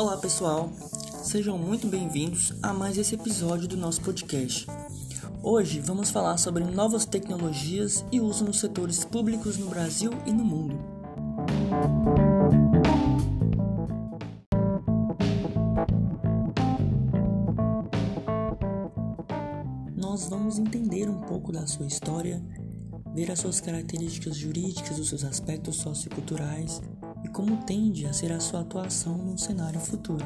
Olá pessoal, sejam muito bem-vindos a mais esse episódio do nosso podcast. Hoje vamos falar sobre novas tecnologias e uso nos setores públicos no Brasil e no mundo. Nós vamos entender um pouco da sua história, ver as suas características jurídicas, os seus aspectos socioculturais como tende a ser a sua atuação num cenário futuro.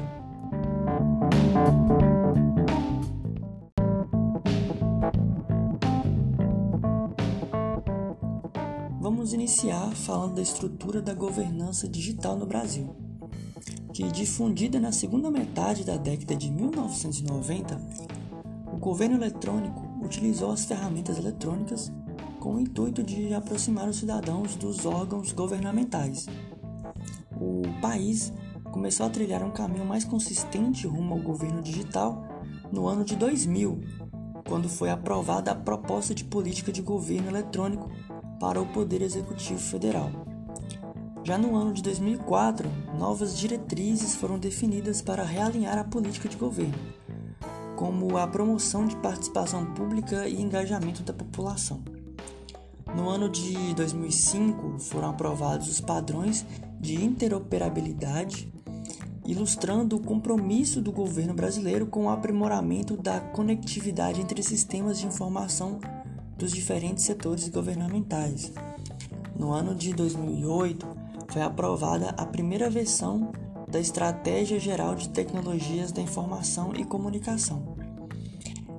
Vamos iniciar falando da estrutura da governança digital no Brasil, que difundida na segunda metade da década de 1990, o governo eletrônico utilizou as ferramentas eletrônicas com o intuito de aproximar os cidadãos dos órgãos governamentais o país começou a trilhar um caminho mais consistente rumo ao governo digital no ano de 2000, quando foi aprovada a proposta de política de governo eletrônico para o Poder Executivo Federal. Já no ano de 2004, novas diretrizes foram definidas para realinhar a política de governo, como a promoção de participação pública e engajamento da população. No ano de 2005, foram aprovados os padrões de interoperabilidade, ilustrando o compromisso do governo brasileiro com o aprimoramento da conectividade entre sistemas de informação dos diferentes setores governamentais. No ano de 2008, foi aprovada a primeira versão da Estratégia Geral de Tecnologias da Informação e Comunicação.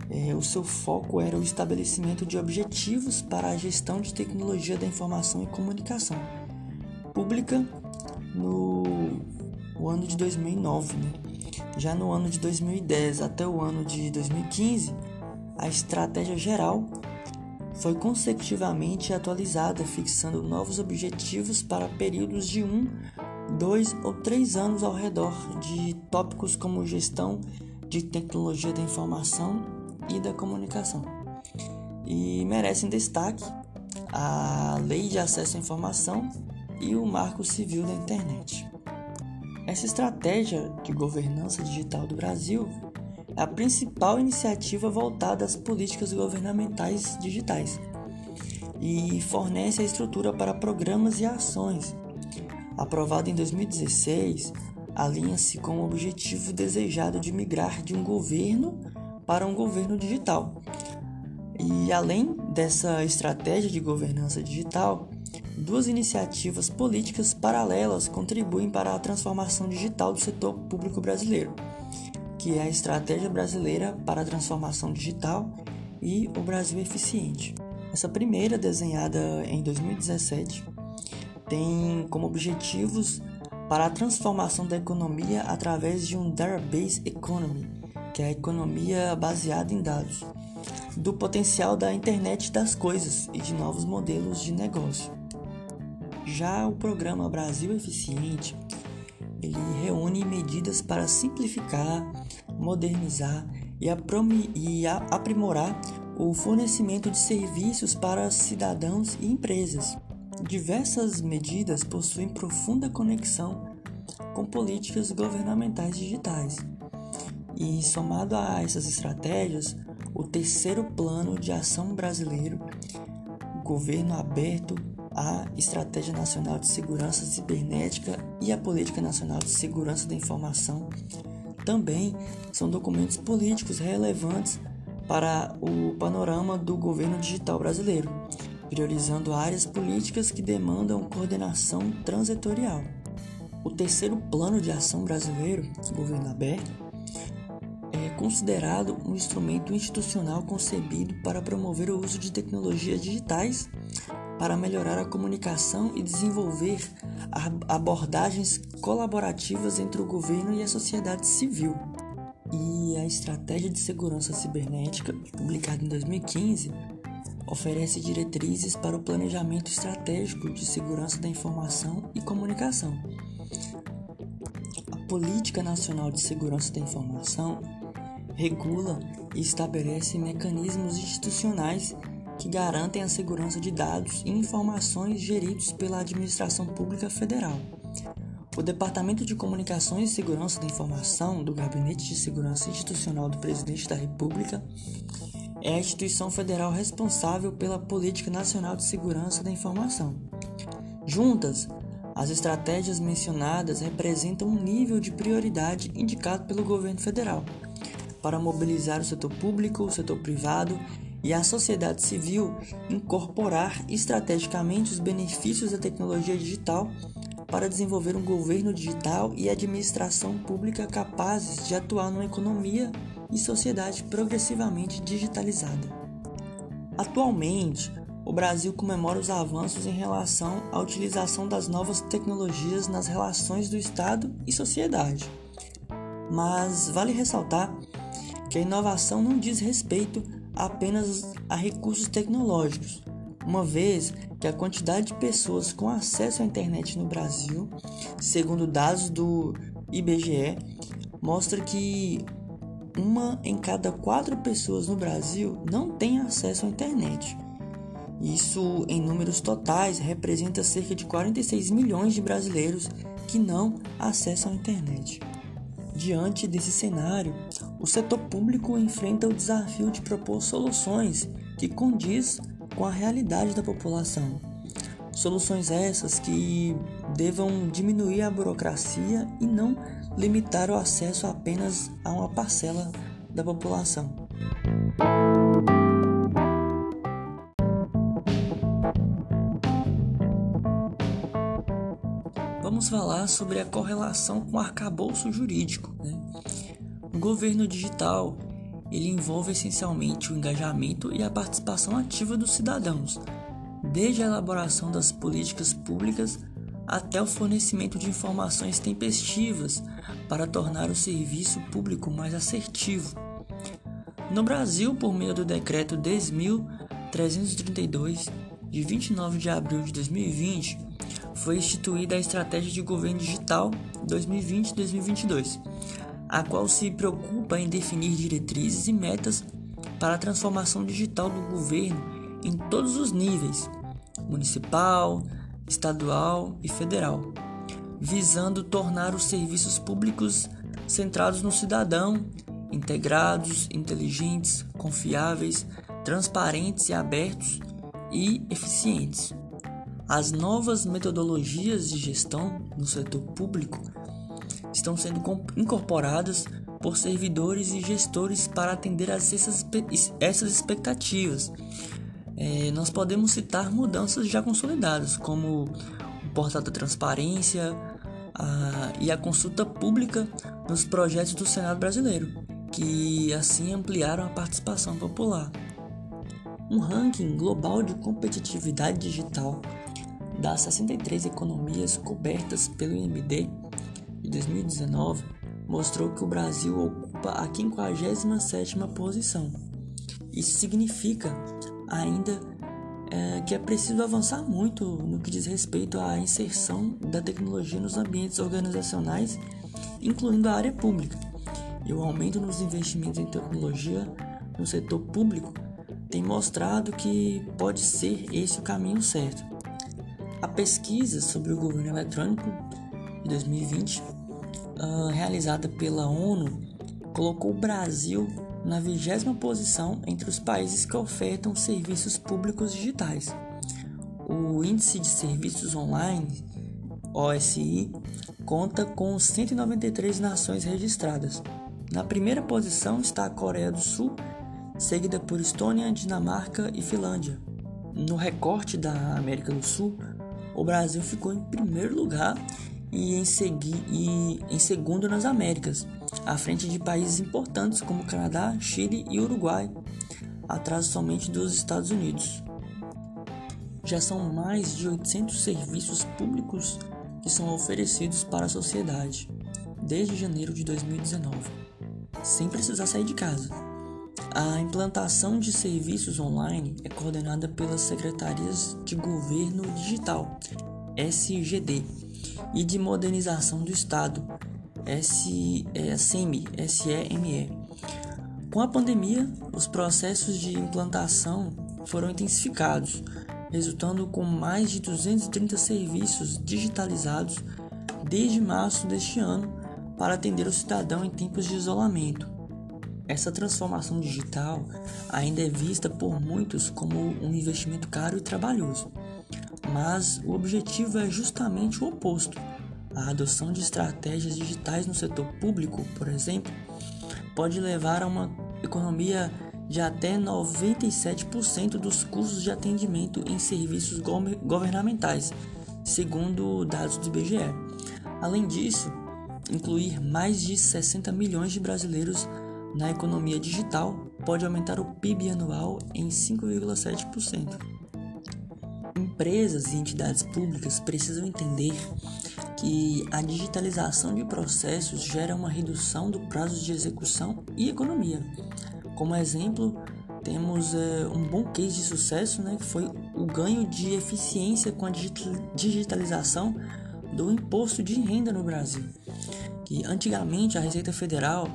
É, o seu foco era o estabelecimento de objetivos para a gestão de tecnologia da informação e comunicação pública no ano de 2009. Né? Já no ano de 2010 até o ano de 2015, a estratégia geral foi consecutivamente atualizada, fixando novos objetivos para períodos de um, dois ou três anos ao redor de tópicos como gestão de tecnologia da informação e da comunicação. E merecem destaque a Lei de Acesso à Informação e o Marco Civil da Internet. Essa estratégia de governança digital do Brasil é a principal iniciativa voltada às políticas governamentais digitais e fornece a estrutura para programas e ações. Aprovada em 2016, alinha-se com o objetivo desejado de migrar de um governo para um governo digital. E além dessa estratégia de governança digital, Duas iniciativas políticas paralelas contribuem para a transformação digital do setor público brasileiro, que é a Estratégia Brasileira para a Transformação Digital e o Brasil Eficiente. Essa primeira, desenhada em 2017, tem como objetivos para a transformação da economia através de um Database Economy, que é a economia baseada em dados, do potencial da internet das coisas e de novos modelos de negócio. Já o programa Brasil Eficiente, ele reúne medidas para simplificar, modernizar e, e aprimorar o fornecimento de serviços para cidadãos e empresas. Diversas medidas possuem profunda conexão com políticas governamentais digitais. E somado a essas estratégias, o terceiro plano de ação brasileiro, governo aberto a Estratégia Nacional de Segurança Cibernética e a Política Nacional de Segurança da Informação também são documentos políticos relevantes para o panorama do governo digital brasileiro, priorizando áreas políticas que demandam coordenação transitorial. O terceiro plano de ação brasileiro, Governo Aberto, é considerado um instrumento institucional concebido para promover o uso de tecnologias digitais para melhorar a comunicação e desenvolver abordagens colaborativas entre o governo e a sociedade civil. E a Estratégia de Segurança Cibernética, publicada em 2015, oferece diretrizes para o planejamento estratégico de segurança da informação e comunicação. A Política Nacional de Segurança da Informação regula e estabelece mecanismos institucionais que garantem a segurança de dados e informações geridos pela Administração Pública Federal. O Departamento de Comunicações e Segurança da Informação do Gabinete de Segurança Institucional do Presidente da República é a instituição federal responsável pela Política Nacional de Segurança da Informação. Juntas, as estratégias mencionadas representam um nível de prioridade indicado pelo governo federal para mobilizar o setor público, o setor privado e a sociedade civil incorporar estrategicamente os benefícios da tecnologia digital para desenvolver um governo digital e administração pública capazes de atuar numa economia e sociedade progressivamente digitalizada. Atualmente, o Brasil comemora os avanços em relação à utilização das novas tecnologias nas relações do Estado e sociedade. Mas vale ressaltar que a inovação não diz respeito apenas a recursos tecnológicos, uma vez que a quantidade de pessoas com acesso à internet no Brasil, segundo dados do IBGE, mostra que uma em cada quatro pessoas no Brasil não tem acesso à internet. Isso, em números totais, representa cerca de 46 milhões de brasileiros que não acessam a internet. Diante desse cenário, o setor público enfrenta o desafio de propor soluções que condiz com a realidade da população. Soluções essas que devam diminuir a burocracia e não limitar o acesso apenas a uma parcela da população. Vamos falar sobre a correlação com o arcabouço jurídico. Né? O governo digital ele envolve essencialmente o engajamento e a participação ativa dos cidadãos, desde a elaboração das políticas públicas até o fornecimento de informações tempestivas para tornar o serviço público mais assertivo. No Brasil, por meio do decreto 10.332, de 29 de abril de 2020, foi instituída a Estratégia de Governo Digital 2020-2022 a qual se preocupa em definir diretrizes e metas para a transformação digital do governo em todos os níveis municipal, estadual e federal, visando tornar os serviços públicos centrados no cidadão, integrados, inteligentes, confiáveis, transparentes e abertos e eficientes. As novas metodologias de gestão no setor público estão sendo incorporadas por servidores e gestores para atender a essas, essas expectativas. É, nós podemos citar mudanças já consolidadas, como o portal da transparência a, e a consulta pública nos projetos do Senado brasileiro, que assim ampliaram a participação popular. Um ranking global de competitividade digital das 63 economias cobertas pelo IMD de 2019 mostrou que o Brasil ocupa a 57ª posição. Isso significa ainda é, que é preciso avançar muito no que diz respeito à inserção da tecnologia nos ambientes organizacionais, incluindo a área pública. E o aumento nos investimentos em tecnologia no setor público tem mostrado que pode ser esse o caminho certo. A pesquisa sobre o governo eletrônico de 2020 uh, realizada pela ONU colocou o Brasil na vigésima posição entre os países que ofertam serviços públicos digitais. O Índice de Serviços Online, OSI, conta com 193 nações registradas. Na primeira posição está a Coreia do Sul, seguida por Estônia, Dinamarca e Finlândia. No recorte da América do Sul, o Brasil ficou em primeiro lugar e em, segui, e em segundo nas Américas, à frente de países importantes como Canadá, Chile e Uruguai, atrás somente dos Estados Unidos. Já são mais de 800 serviços públicos que são oferecidos para a sociedade desde janeiro de 2019, sem precisar sair de casa. A implantação de serviços online é coordenada pelas Secretarias de Governo Digital, SGD, e de Modernização do Estado, SEME, SEME. Com a pandemia, os processos de implantação foram intensificados, resultando com mais de 230 serviços digitalizados desde março deste ano para atender o cidadão em tempos de isolamento. Essa transformação digital ainda é vista por muitos como um investimento caro e trabalhoso, mas o objetivo é justamente o oposto. A adoção de estratégias digitais no setor público, por exemplo, pode levar a uma economia de até 97% dos custos de atendimento em serviços governamentais, segundo dados do IBGE. Além disso, incluir mais de 60 milhões de brasileiros na economia digital pode aumentar o PIB anual em 5,7%. Empresas e entidades públicas precisam entender que a digitalização de processos gera uma redução do prazo de execução e economia. Como exemplo, temos é, um bom case de sucesso, né, que foi o ganho de eficiência com a digitalização do imposto de renda no Brasil. Que antigamente a Receita Federal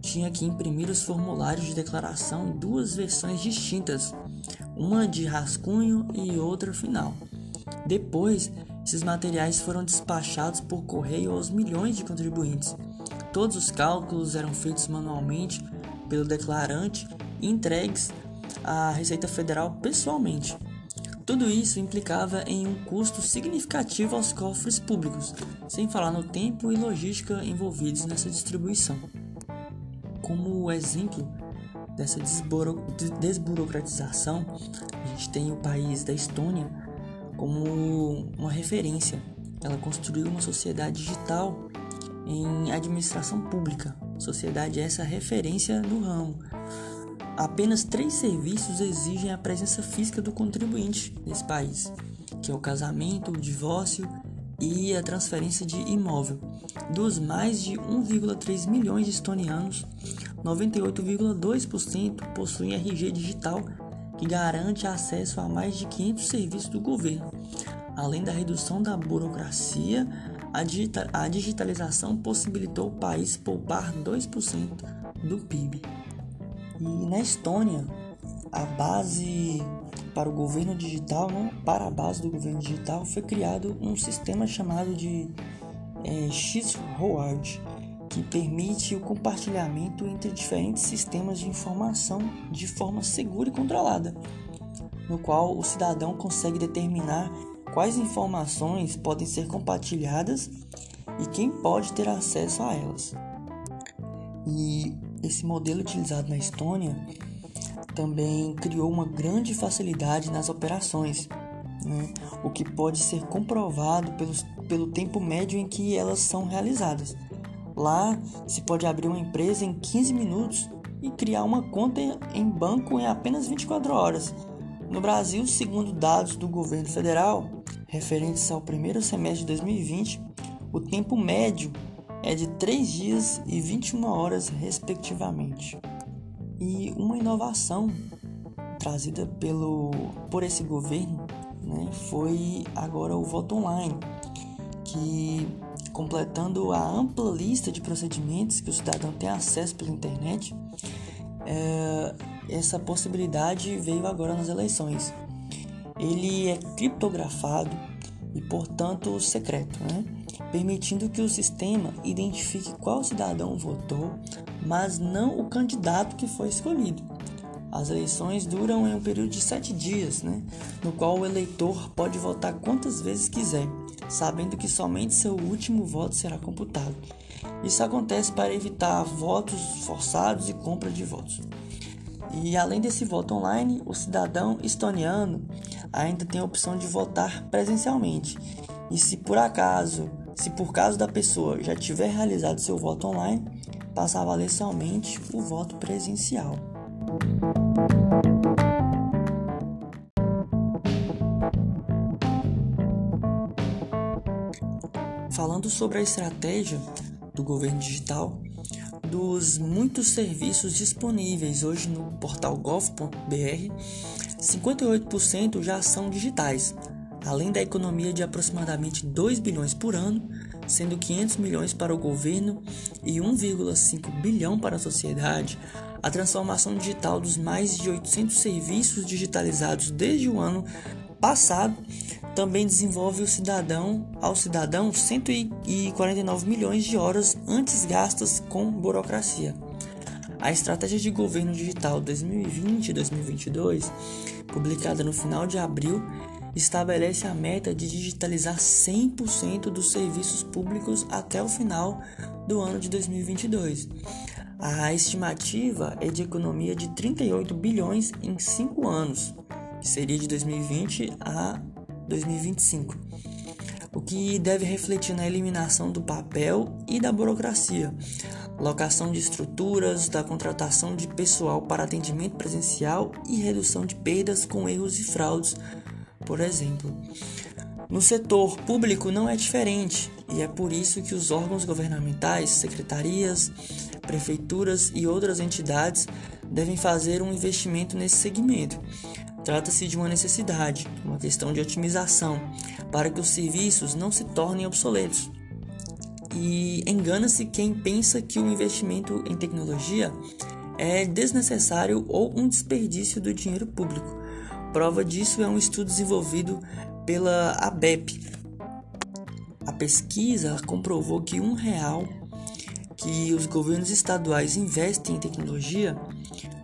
tinha que imprimir os formulários de declaração em duas versões distintas, uma de rascunho e outra final. Depois, esses materiais foram despachados por correio aos milhões de contribuintes. Todos os cálculos eram feitos manualmente pelo declarante e entregues à Receita Federal pessoalmente. Tudo isso implicava em um custo significativo aos cofres públicos, sem falar no tempo e logística envolvidos nessa distribuição. Como exemplo dessa desburocratização, a gente tem o país da Estônia como uma referência. Ela construiu uma sociedade digital em administração pública, Sociedade é essa referência no ramo. Apenas três serviços exigem a presença física do contribuinte nesse país, que é o casamento, o divórcio e a transferência de imóvel. Dos mais de 1,3 milhões de estonianos, 98,2% possuem RG digital, que garante acesso a mais de 500 serviços do governo, além da redução da burocracia a, digita a digitalização possibilitou o país poupar 2% do PIB. E na Estônia, a base para o governo digital, né, para a base do governo digital, foi criado um sistema chamado de é, X-Road, que permite o compartilhamento entre diferentes sistemas de informação de forma segura e controlada, no qual o cidadão consegue determinar quais informações podem ser compartilhadas e quem pode ter acesso a elas. E esse modelo utilizado na Estônia também criou uma grande facilidade nas operações, né? o que pode ser comprovado pelos, pelo tempo médio em que elas são realizadas. Lá se pode abrir uma empresa em 15 minutos e criar uma conta em banco em apenas 24 horas. No Brasil, segundo dados do governo federal, referentes ao primeiro semestre de 2020, o tempo médio é de 3 dias e 21 horas, respectivamente. E uma inovação trazida pelo, por esse governo né, foi agora o voto online, que completando a ampla lista de procedimentos que o cidadão tem acesso pela internet, é, essa possibilidade veio agora nas eleições ele é criptografado e, portanto, secreto, né? permitindo que o sistema identifique qual cidadão votou, mas não o candidato que foi escolhido. As eleições duram em um período de sete dias, né? no qual o eleitor pode votar quantas vezes quiser, sabendo que somente seu último voto será computado. Isso acontece para evitar votos forçados e compra de votos. E além desse voto online, o cidadão estoniano ainda tem a opção de votar presencialmente. E se por acaso, se por caso da pessoa já tiver realizado seu voto online, passa a valer somente o voto presencial. Falando sobre a estratégia do governo digital, dos muitos serviços disponíveis hoje no portal gov.br, 58% já são digitais, além da economia de aproximadamente 2 bilhões por ano, sendo 500 milhões para o governo e 1,5 bilhão para a sociedade. A transformação digital dos mais de 800 serviços digitalizados desde o ano passado também desenvolve o cidadão ao cidadão 149 milhões de horas antes gastas com burocracia. A Estratégia de Governo Digital 2020-2022, publicada no final de abril, estabelece a meta de digitalizar 100% dos serviços públicos até o final do ano de 2022. A estimativa é de economia de 38 bilhões em 5 anos, que seria de 2020 a 2025, o que deve refletir na eliminação do papel e da burocracia, locação de estruturas, da contratação de pessoal para atendimento presencial e redução de perdas com erros e fraudes, por exemplo. No setor público não é diferente, e é por isso que os órgãos governamentais, secretarias, prefeituras e outras entidades devem fazer um investimento nesse segmento, Trata-se de uma necessidade, uma questão de otimização, para que os serviços não se tornem obsoletos. E engana-se quem pensa que o investimento em tecnologia é desnecessário ou um desperdício do dinheiro público. Prova disso é um estudo desenvolvido pela ABEP. A pesquisa comprovou que um real que os governos estaduais investem em tecnologia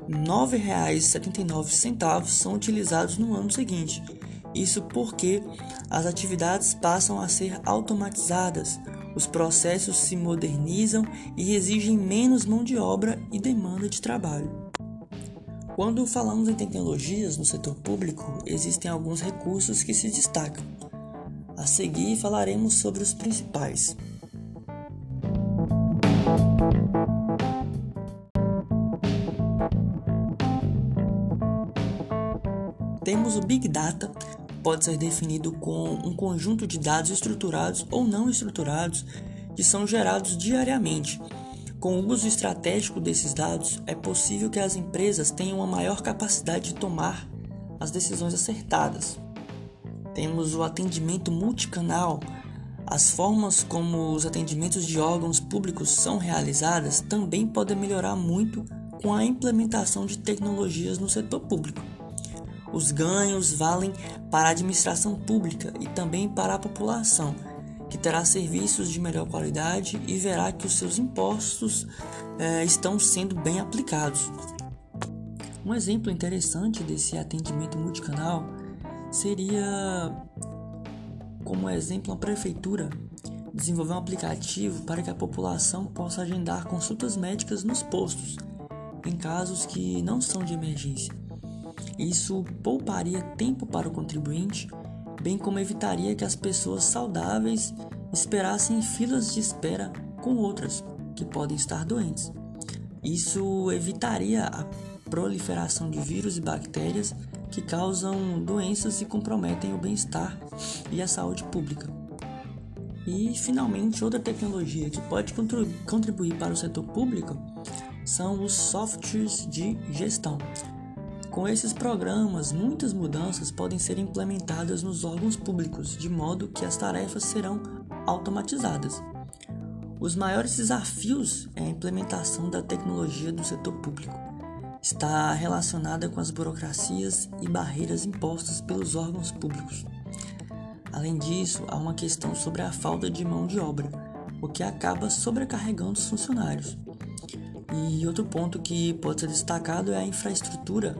R$ 9,79 são utilizados no ano seguinte. Isso porque as atividades passam a ser automatizadas, os processos se modernizam e exigem menos mão de obra e demanda de trabalho. Quando falamos em tecnologias no setor público, existem alguns recursos que se destacam. A seguir falaremos sobre os principais. Temos o Big Data, pode ser definido com um conjunto de dados estruturados ou não estruturados que são gerados diariamente. Com o uso estratégico desses dados, é possível que as empresas tenham uma maior capacidade de tomar as decisões acertadas. Temos o atendimento multicanal. As formas como os atendimentos de órgãos públicos são realizadas também podem melhorar muito com a implementação de tecnologias no setor público. Os ganhos valem para a administração pública e também para a população, que terá serviços de melhor qualidade e verá que os seus impostos eh, estão sendo bem aplicados. Um exemplo interessante desse atendimento multicanal seria, como exemplo, a prefeitura desenvolver um aplicativo para que a população possa agendar consultas médicas nos postos, em casos que não são de emergência. Isso pouparia tempo para o contribuinte, bem como evitaria que as pessoas saudáveis esperassem em filas de espera com outras que podem estar doentes. Isso evitaria a proliferação de vírus e bactérias que causam doenças e comprometem o bem-estar e a saúde pública. E, finalmente, outra tecnologia que pode contribuir para o setor público são os softwares de gestão, com esses programas, muitas mudanças podem ser implementadas nos órgãos públicos, de modo que as tarefas serão automatizadas. Os maiores desafios é a implementação da tecnologia do setor público. Está relacionada com as burocracias e barreiras impostas pelos órgãos públicos. Além disso, há uma questão sobre a falta de mão de obra, o que acaba sobrecarregando os funcionários. E outro ponto que pode ser destacado é a infraestrutura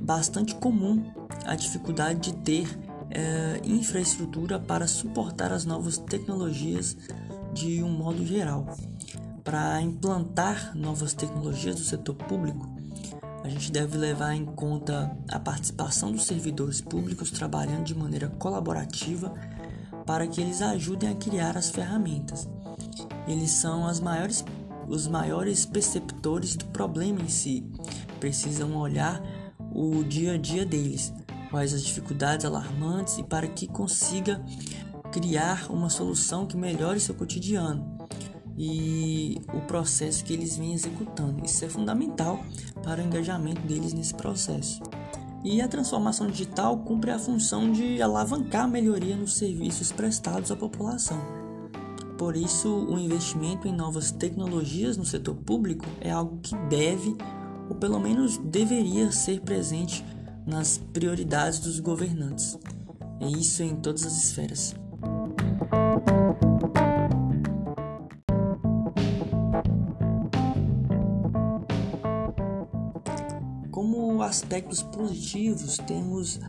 bastante comum a dificuldade de ter é, infraestrutura para suportar as novas tecnologias de um modo geral. Para implantar novas tecnologias do setor público, a gente deve levar em conta a participação dos servidores públicos trabalhando de maneira colaborativa para que eles ajudem a criar as ferramentas. Eles são maiores, os maiores perceptores do problema em si, precisam olhar o dia a dia deles, quais as dificuldades alarmantes e para que consiga criar uma solução que melhore seu cotidiano e o processo que eles vêm executando. Isso é fundamental para o engajamento deles nesse processo. E a transformação digital cumpre a função de alavancar a melhoria nos serviços prestados à população. Por isso, o investimento em novas tecnologias no setor público é algo que deve ou pelo menos deveria ser presente nas prioridades dos governantes. É isso em todas as esferas. Como aspectos positivos, temos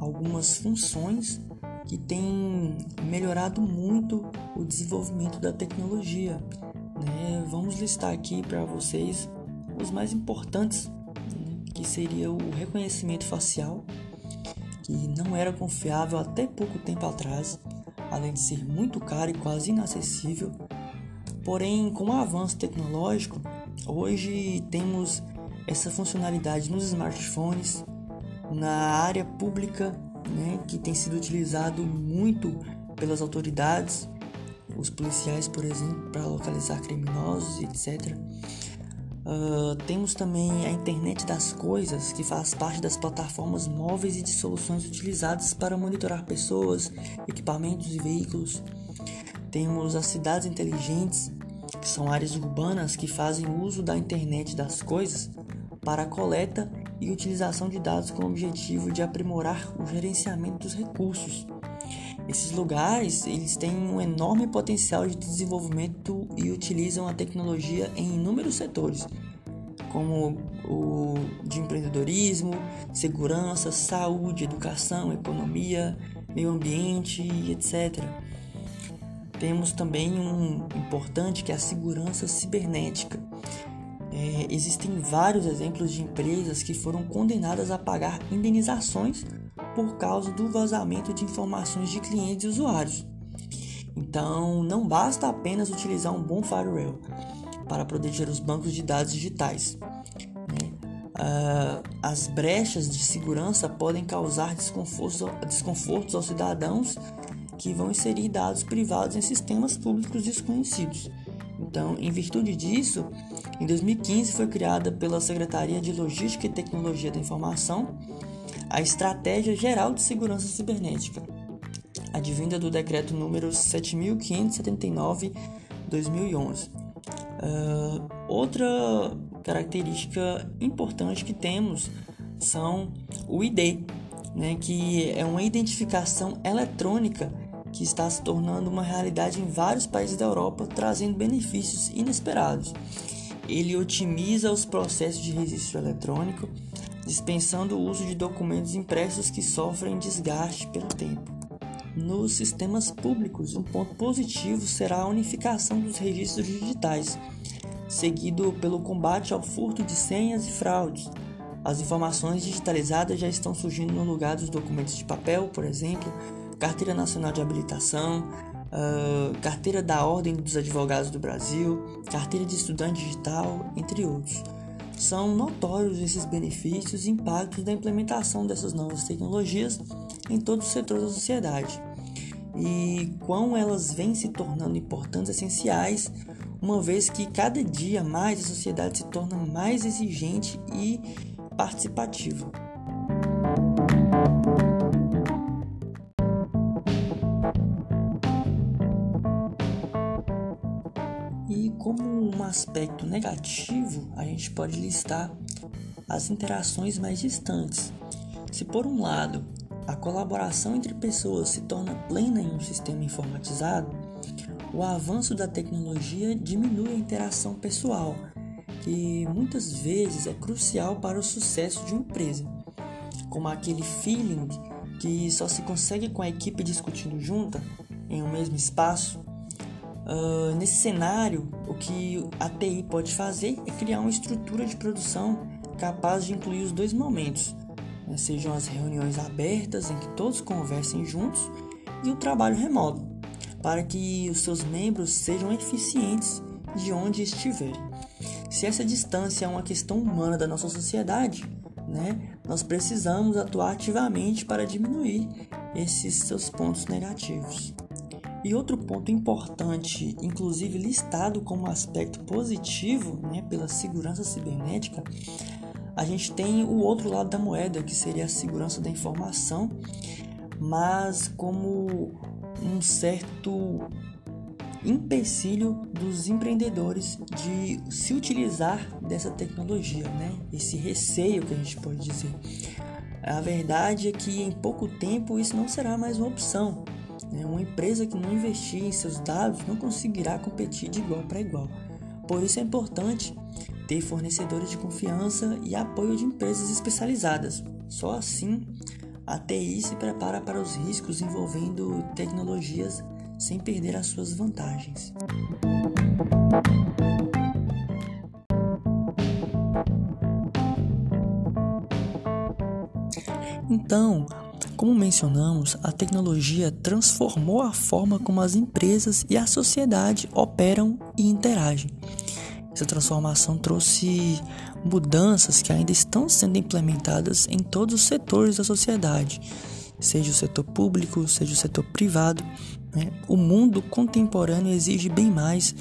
algumas funções que têm melhorado muito o desenvolvimento da tecnologia. Né? Vamos listar aqui para vocês os mais importantes, né? que seria o reconhecimento facial, que não era confiável até pouco tempo atrás, além de ser muito caro e quase inacessível. Porém, com o avanço tecnológico, hoje temos essa funcionalidade nos smartphones, na área pública, né, que tem sido utilizado muito pelas autoridades, os policiais, por exemplo, para localizar criminosos, etc. Uh, temos também a internet das coisas, que faz parte das plataformas móveis e de soluções utilizadas para monitorar pessoas, equipamentos e veículos. Temos as cidades inteligentes, que são áreas urbanas que fazem uso da internet das coisas para a coleta e utilização de dados com o objetivo de aprimorar o gerenciamento dos recursos. Esses lugares eles têm um enorme potencial de desenvolvimento e utilizam a tecnologia em inúmeros setores, como o de empreendedorismo, segurança, saúde, educação, economia, meio ambiente, etc. Temos também um importante que é a segurança cibernética. É, existem vários exemplos de empresas que foram condenadas a pagar indenizações por causa do vazamento de informações de clientes e usuários. Então, não basta apenas utilizar um bom firewall para proteger os bancos de dados digitais. Né? Uh, as brechas de segurança podem causar desconfortos aos cidadãos que vão inserir dados privados em sistemas públicos desconhecidos. Então, em virtude disso, em 2015 foi criada pela Secretaria de Logística e Tecnologia da Informação a Estratégia Geral de Segurança Cibernética, advinda do decreto número 7579/2011. Uh, outra característica importante que temos são o ID, né, que é uma identificação eletrônica que está se tornando uma realidade em vários países da Europa, trazendo benefícios inesperados. Ele otimiza os processos de registro eletrônico, dispensando o uso de documentos impressos que sofrem desgaste pelo tempo. Nos sistemas públicos, um ponto positivo será a unificação dos registros digitais, seguido pelo combate ao furto de senhas e fraudes. As informações digitalizadas já estão surgindo no lugar dos documentos de papel, por exemplo, Carteira Nacional de Habilitação, uh, Carteira da Ordem dos Advogados do Brasil, Carteira de Estudante Digital, entre outros. São notórios esses benefícios e impactos da implementação dessas novas tecnologias em todos os setores da sociedade e quão elas vêm se tornando importantes essenciais, uma vez que cada dia mais a sociedade se torna mais exigente e participativa. Negativo, a gente pode listar as interações mais distantes. Se por um lado a colaboração entre pessoas se torna plena em um sistema informatizado, o avanço da tecnologia diminui a interação pessoal, que muitas vezes é crucial para o sucesso de uma empresa, como aquele feeling que só se consegue com a equipe discutindo junta em um mesmo espaço Uh, nesse cenário, o que a TI pode fazer é criar uma estrutura de produção capaz de incluir os dois momentos, né? sejam as reuniões abertas em que todos conversem juntos e o trabalho remoto, para que os seus membros sejam eficientes de onde estiverem. Se essa distância é uma questão humana da nossa sociedade, né, nós precisamos atuar ativamente para diminuir esses seus pontos negativos. E outro ponto importante, inclusive listado como aspecto positivo né, pela segurança cibernética, a gente tem o outro lado da moeda, que seria a segurança da informação, mas como um certo empecilho dos empreendedores de se utilizar dessa tecnologia, né? Esse receio que a gente pode dizer. A verdade é que em pouco tempo isso não será mais uma opção. Né? Uma empresa que não investir em seus dados não conseguirá competir de igual para igual. Por isso é importante ter fornecedores de confiança e apoio de empresas especializadas. Só assim a TI se prepara para os riscos envolvendo tecnologias sem perder as suas vantagens. Então, como mencionamos, a tecnologia transformou a forma como as empresas e a sociedade operam e interagem. Essa transformação trouxe mudanças que ainda estão sendo implementadas em todos os setores da sociedade, seja o setor público, seja o setor privado. Né? O mundo contemporâneo exige bem mais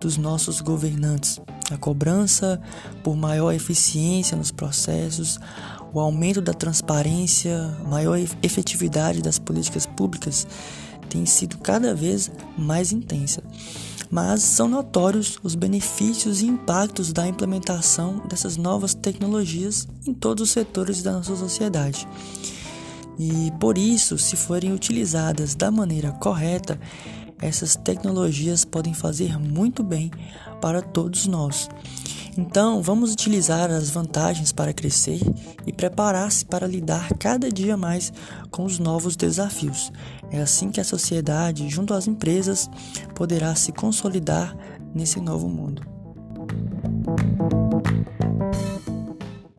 dos nossos governantes. A cobrança por maior eficiência nos processos, o aumento da transparência, maior efetividade das políticas públicas tem sido cada vez mais intensa. Mas são notórios os benefícios e impactos da implementação dessas novas tecnologias em todos os setores da nossa sociedade. E por isso, se forem utilizadas da maneira correta, essas tecnologias podem fazer muito bem para todos nós. Então, vamos utilizar as vantagens para crescer e preparar-se para lidar cada dia mais com os novos desafios. É assim que a sociedade, junto às empresas, poderá se consolidar nesse novo mundo.